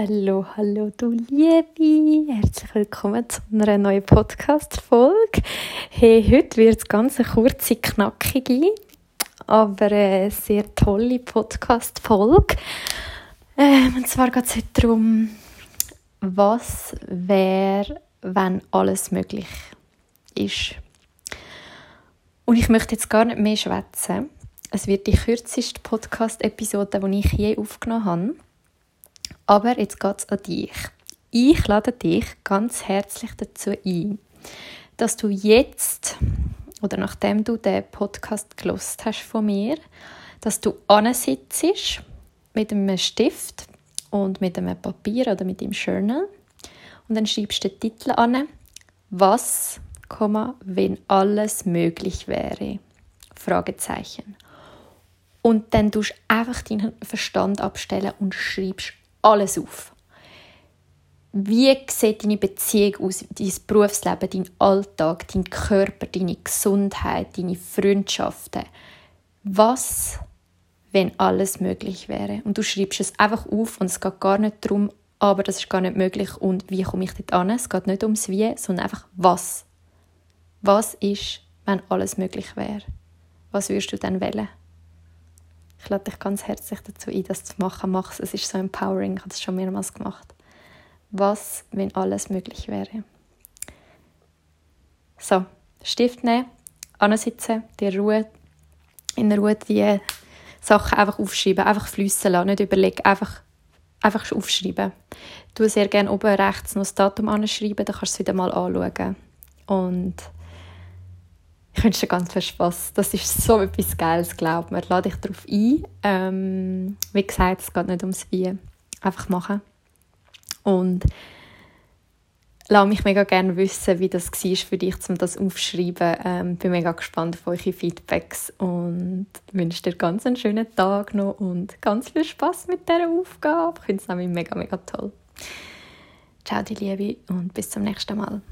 Hallo, hallo, du Liebe! Herzlich willkommen zu einer neuen Podcast-Folge. Hey, heute wird es ganz eine kurze, knackige, aber eine sehr tolle Podcast-Folge. Ähm, und zwar geht es heute darum, was wäre, wenn alles möglich ist. Und ich möchte jetzt gar nicht mehr schwätzen. Es wird die kürzeste Podcast-Episode, die ich je aufgenommen habe. Aber jetzt geht es an dich. Ich lade dich ganz herzlich dazu ein, dass du jetzt oder nachdem du den Podcast gelost hast von mir, dass du sitzt mit einem Stift und mit einem Papier oder mit dem Journal und dann schreibst du den Titel an, was, wenn alles möglich wäre. Fragezeichen. Und dann tust du einfach deinen Verstand abstellen und schreibst alles auf. Wie sieht deine Beziehung aus, dein Berufsleben, dein Alltag, dein Körper, deine Gesundheit, deine Freundschaften? Was, wenn alles möglich wäre? Und du schreibst es einfach auf und es geht gar nicht darum, aber das ist gar nicht möglich und wie komme ich dort an? Es geht nicht ums Wie, sondern einfach was. Was ist, wenn alles möglich wäre? Was würdest du dann wählen? Ich lade dich ganz herzlich dazu ein, das zu machen. Mach es. Ist so empowering. Ich habe es schon mehrmals gemacht. Was, wenn alles möglich wäre? So, Stift nehmen, ansitzen, die Ruhe, in der Ruhe die Sachen einfach aufschreiben, einfach flüssen lassen, nicht überlegen, einfach, einfach aufschreiben. Du sehr gerne oben rechts noch das Datum anschreiben, dann kannst du es wieder mal anschauen. Und ich wünsche dir ganz viel Spaß. Das ist so etwas Geiles, glaub mir. Lade dich darauf ein. Ähm, wie gesagt, es geht nicht ums Wie. Einfach machen. Und lass mich mega gerne wissen, wie das war für dich, um das aufzuschreiben. Ähm, bin mega gespannt auf eure Feedbacks und wünsche dir ganz einen schönen Tag noch und ganz viel Spaß mit dieser Aufgabe. Ich finde es nämlich mega, mega toll. Ciao, die Liebe und bis zum nächsten Mal.